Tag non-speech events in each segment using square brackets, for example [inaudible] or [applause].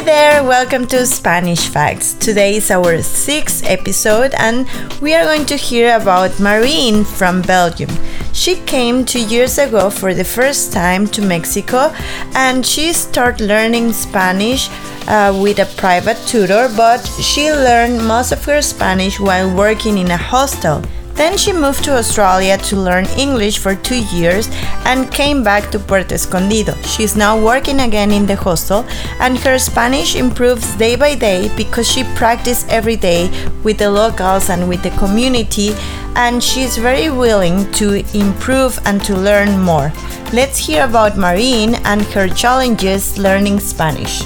Hi there, welcome to Spanish Facts. Today is our sixth episode, and we are going to hear about Marine from Belgium. She came two years ago for the first time to Mexico, and she started learning Spanish uh, with a private tutor, but she learned most of her Spanish while working in a hostel. Then she moved to Australia to learn English for two years and came back to Puerto Escondido. She's now working again in the hostel and her Spanish improves day by day because she practices every day with the locals and with the community and she's very willing to improve and to learn more. Let's hear about Marine and her challenges learning Spanish.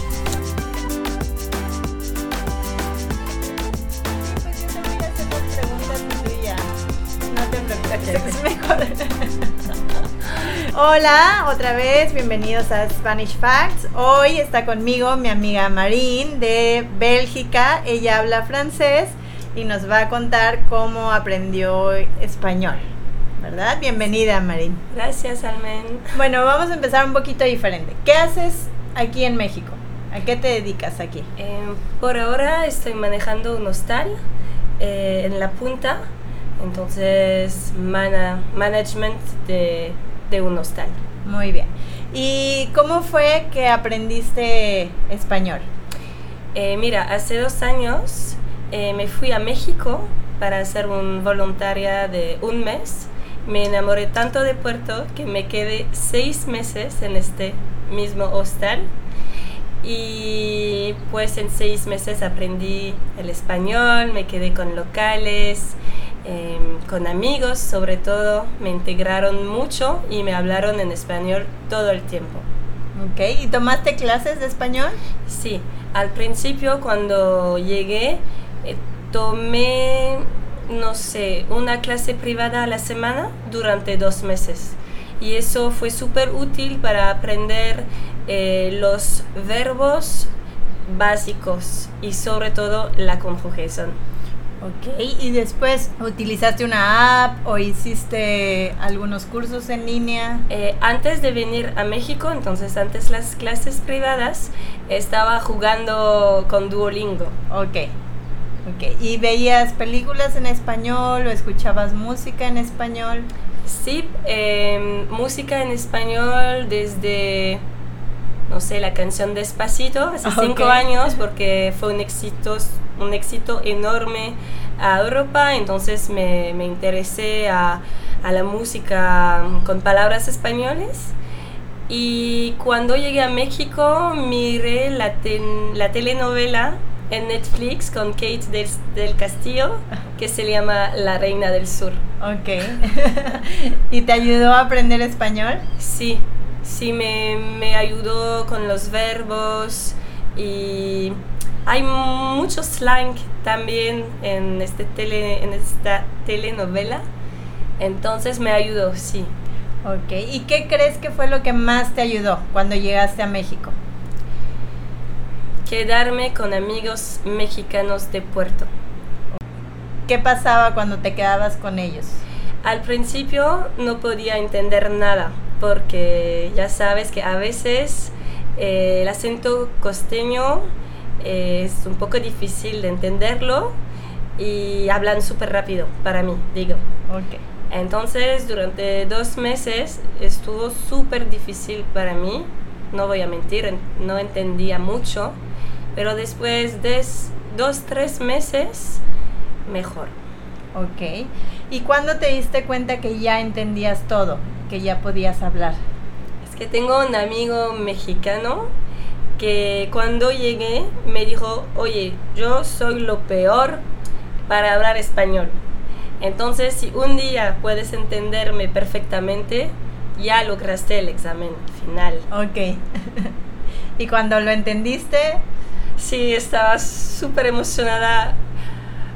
Hola, otra vez, bienvenidos a Spanish Facts. Hoy está conmigo mi amiga Marine de Bélgica. Ella habla francés y nos va a contar cómo aprendió español. ¿Verdad? Bienvenida, Marine. Gracias, Almen. Bueno, vamos a empezar un poquito diferente. ¿Qué haces aquí en México? ¿A qué te dedicas aquí? Eh, por ahora estoy manejando un hostal eh, en la punta, entonces mana management de, de un hostal. Muy bien. ¿Y cómo fue que aprendiste español? Eh, mira, hace dos años eh, me fui a México para hacer un voluntaria de un mes. Me enamoré tanto de Puerto que me quedé seis meses en este mismo hostal. Y pues en seis meses aprendí el español, me quedé con locales, eh, con amigos sobre todo, me integraron mucho y me hablaron en español todo el tiempo. Ok, ¿y tomaste clases de español? Sí, al principio cuando llegué eh, tomé, no sé, una clase privada a la semana durante dos meses. Y eso fue súper útil para aprender eh, los verbos básicos y sobre todo la conjugación. Ok, y después utilizaste una app o hiciste algunos cursos en línea. Eh, antes de venir a México, entonces antes las clases privadas, estaba jugando con Duolingo. Ok, ok. ¿Y veías películas en español o escuchabas música en español? Sí, eh, música en español desde, no sé, la canción Despacito, hace cinco Ok. años, [laughs] porque fue un éxito, un éxito enorme a Europa, entonces me, me interesé a, a la música con palabras españoles. Y cuando llegué a México, miré la, ten- la telenovela en Netflix con Kate del, del Castillo, que se llama La Reina del Sur. Ok. [laughs] ¿Y te ayudó a aprender español? Sí, sí me, me ayudó con los verbos y hay mucho slang también en, este tele, en esta telenovela, entonces me ayudó, sí. Ok. ¿Y qué crees que fue lo que más te ayudó cuando llegaste a México? Quedarme con amigos mexicanos de Puerto. ¿Qué pasaba cuando te quedabas con ellos? Al principio no podía entender nada porque ya sabes que a veces eh, el acento costeño eh, es un poco difícil de entenderlo y hablan súper rápido para mí, digo. Ok. Entonces durante dos meses estuvo súper difícil para mí, no voy a mentir, en- no entendía mucho, pero después de dos, tres meses, mejor. Ok. ¿Y cuándo te diste cuenta que ya entendías todo? Que ya podías hablar. Es que tengo un amigo mexicano que cuando llegué me dijo, oye, yo soy lo peor para hablar español. Entonces, si un día puedes entenderme perfectamente, ya lograste el examen final. Ok. [laughs] ¿Y cuando lo entendiste? Sí, estaba súper emocionada.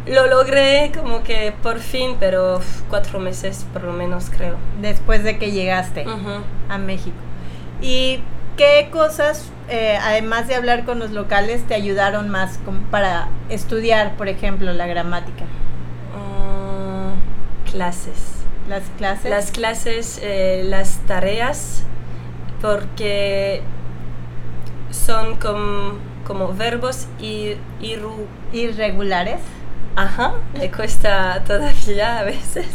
Lo logré como que por fin, pero cuatro meses por lo menos creo. Después de que llegaste Ujú. a México. ¿Y qué cosas, eh, además de hablar con los locales, te ayudaron más como para estudiar, por ejemplo, la gramática? Mm, clases. Las clases. Las clases, eh, las tareas, porque son com- como verbos ir, irregulares. Ajá, me cuesta [laughs] todavía a veces.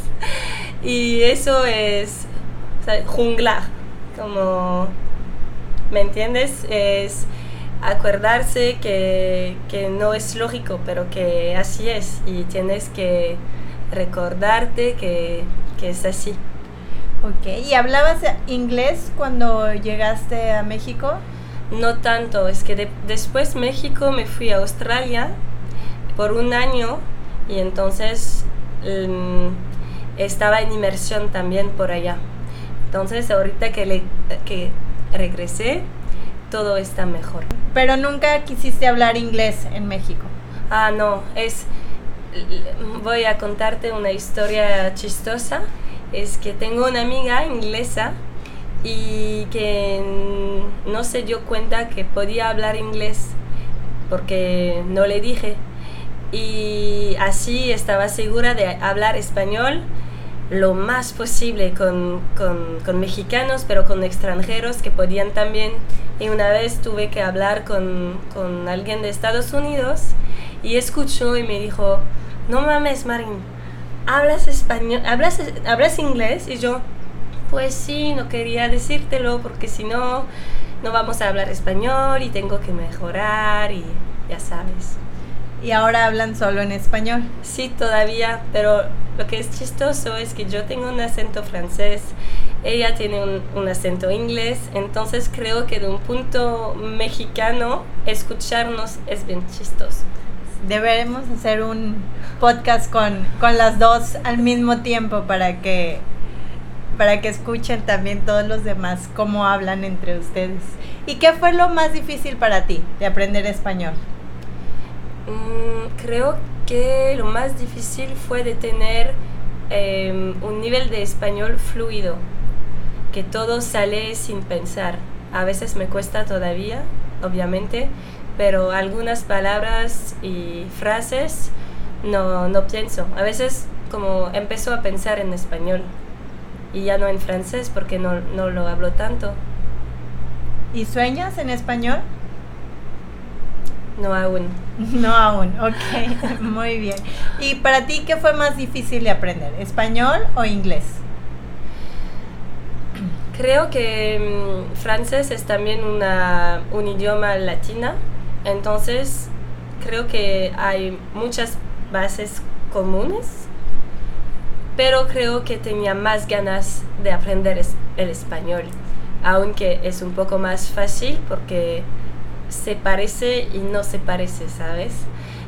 Y eso es junglar, como, ¿me entiendes? Es acordarse que, que, no es lógico, pero que así es y tienes que recordarte que, que es así. Ok, ¿y hablabas inglés cuando llegaste a México? No tanto, es que después México me fui a Australia por un año y entonces mm, estaba en inmersión también por allá. Entonces ahorita que, le, que regresé, todo está mejor. Pero nunca quisiste hablar inglés en México. Ah, no, es... Voy a contarte una historia chistosa. Es que tengo una amiga inglesa y que no se dio cuenta que podía hablar inglés porque no le dije. Y así estaba segura de hablar español lo más posible con, con, mexicanos, pero con extranjeros que podían también. Y una vez tuve que hablar con, con alguien de Estados Unidos y escuchó y me dijo, no mames, Marín, ¿hablas español? ¿Hablas, ¿Hablas inglés? Y yo, pues sí, no quería decírtelo porque si no, no vamos a hablar español y tengo que mejorar y ya sabes. ¿Y ahora hablan solo en español? Sí, todavía, pero lo que es chistoso es que yo tengo un acento francés, ella tiene un, un, acento inglés, entonces creo que de un punto mexicano escucharnos es bien chistoso. Deberemos hacer un podcast con, con las dos al mismo tiempo para que para que escuchen también todos los demás cómo hablan entre ustedes. ¿Y qué fue lo más difícil para ti de aprender español? Mm, creo que lo más difícil fue de tener em, un nivel de español fluido, que todo sale sin pensar. A veces me cuesta todavía, obviamente, pero algunas palabras y frases no, no pienso. A veces como empezó a pensar en español y ya no en francés porque no, no lo hablo tanto. ¿Y sueñas en español? No aún. [laughs] No aún, ok, [laughs] muy bien. ¿Y para ti qué fue más difícil de aprender, español o inglés? Creo que mm, francés es también una, un idioma latina, entonces creo que hay muchas bases comunes pero creo que tenía más ganas de aprender el español, aunque es un poco más fácil porque se parece y no se parece, ¿sabes?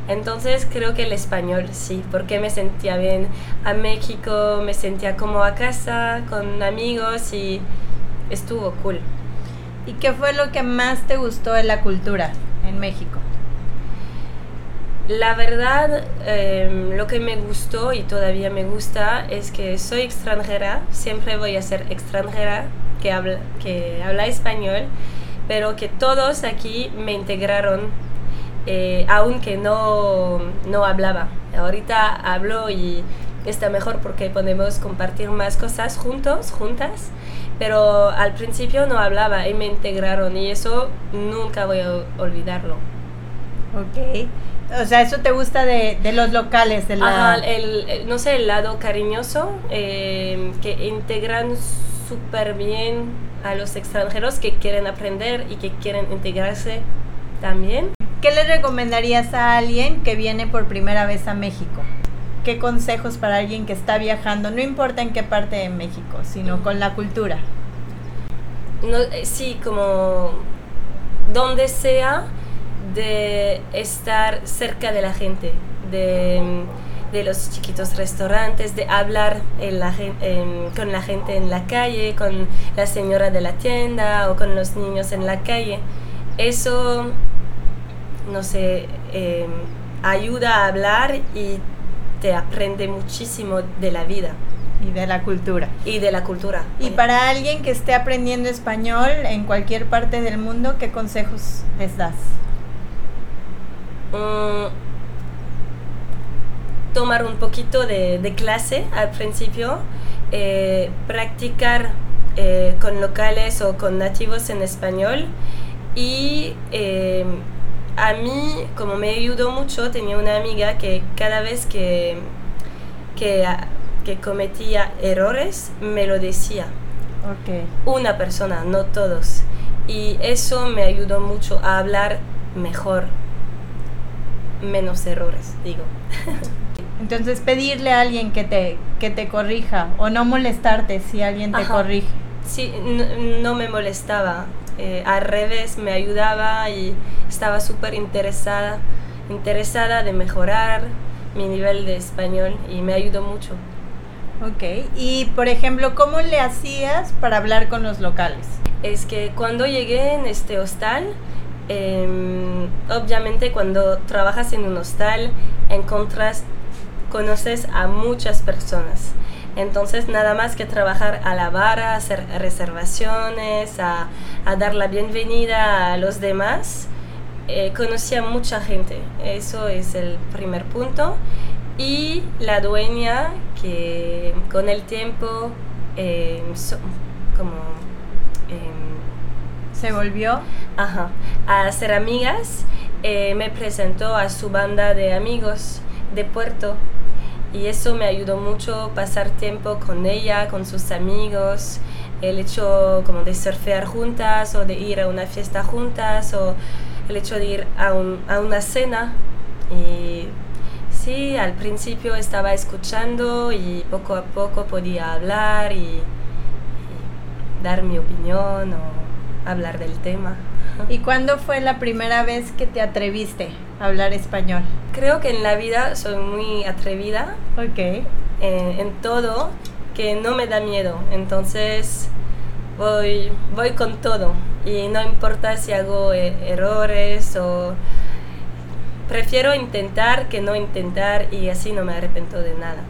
Entonces creo que el español sí, porque me sentía bien a México, me sentía como a casa, con amigos y estuvo cool. ¿Y qué fue lo que más te gustó de la cultura en México? La verdad, em, lo que me gustó y todavía me gusta es que soy extranjera, siempre voy a ser extranjera que habla, que habla español, pero que todos aquí me integraron, eh, aunque no, no hablaba. Ahorita hablo y está mejor porque podemos compartir más cosas juntos, juntas, pero al principio no hablaba y me integraron y eso nunca voy a olvidarlo. Ok. O sea, eso te gusta de, de los locales, de la... el, no sé, el lado cariñoso, eh, que integran súper bien a los extranjeros que quieren aprender y que quieren integrarse también. ¿Qué le recomendarías a alguien que viene por primera vez a México? ¿Qué consejos para alguien que está viajando, no importa en qué parte de México, sino con la cultura? No, eh, sí, como donde sea, de estar cerca de la gente, de, los chiquitos restaurantes, de hablar con la gente en la calle, con la señora de la tienda o con los niños en la calle. Eso, no sé, em, ayuda a hablar y te aprende muchísimo de la vida. Y de la cultura. Y de la cultura. Y para alguien que esté aprendiendo español en cualquier parte del mundo, ¿qué consejos les das? Mm, tomar un poquito de, clase al principio, eh, practicar eh, con locales o con nativos en español y eh, a mí, como me ayudó mucho, tenía una amiga que cada vez que, que, que cometía errores, me lo decía. Okay. Una persona, no todos. Y eso me ayudó mucho a hablar mejor, menos errores, digo. [laughs] Entonces pedirle a alguien que te, que te corrija o no molestarte si alguien te corrige. Sí, no, me molestaba. Eh, al revés, me ayudaba y estaba súper interesada, interesada de mejorar mi nivel de español y me ayudó mucho. Ok, y por ejemplo, ¿cómo le hacías para hablar con los locales? Es que cuando llegué en este hostal, em, obviamente cuando trabajas en un hostal, encontras, conoces a muchas personas. Entonces, nada más que trabajar a la barra, hacer reservaciones, a, dar la bienvenida a los demás, eh, conocí a mucha gente. Eso es el primer punto. Y la dueña, que con el tiempo, eh, como... Em, ¿Se volvió? Ajá. A ser amigas, eh, me presentó a su banda de amigos de Puerto y eso me ayudó mucho pasar tiempo con ella, con sus amigos, el hecho como de surfear juntas o de ir a una fiesta juntas o el hecho de ir a, a una cena y sí, al principio estaba escuchando y poco a poco podía hablar y dar mi opinión o hablar del tema. ¿Y cuándo fue la primera vez que te atreviste a hablar español? Creo que en la vida soy muy atrevida. Ok. Eh, en todo, que no me da miedo. Entonces voy, voy con todo. Y no importa si hago eh, errores o... Prefiero intentar que no intentar y así no me arrepiento de nada.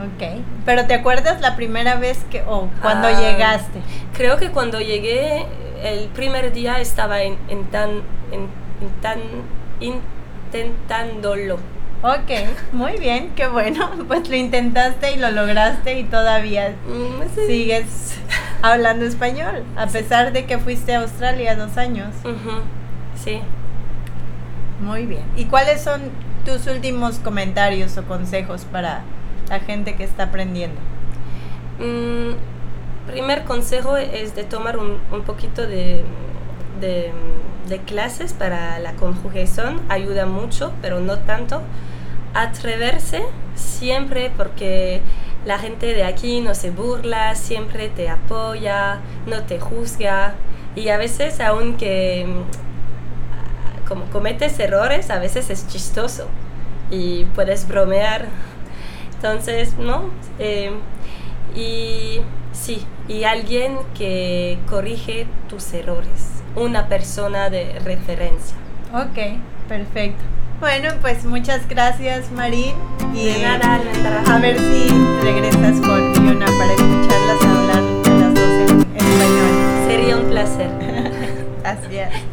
Ok, pero ¿te acuerdas la primera vez que o cuando ah, llegaste? Creo que cuando llegué el primer día estaba en, tan, en, tan intentándolo. Ok, muy bien, qué bueno. [laughs] Pues lo intentaste y lo lograste y todavía mm, sigues hablando español, a pesar de que fuiste a Australia dos años. Sí. Muy bien. ¿Y cuáles son tus últimos comentarios o consejos para la gente que está aprendiendo? Mm, primer consejo es de tomar un, un poquito de, de, clases para la conjugación, ayuda mucho, pero no tanto. Atreverse siempre porque la gente de aquí no se burla, siempre te apoya, no te juzga y a veces aunque como cometes errores, a veces es chistoso y puedes bromear. Entonces, ¿no? Eh, y sí, y alguien que corrige tus errores, una persona de referencia. Ok, perfecto. Bueno, pues muchas gracias Marín. Y nada, A ver si regresas con Fiona para escucharlas hablar las dos en español. Sería un placer. [laughs] Gracias.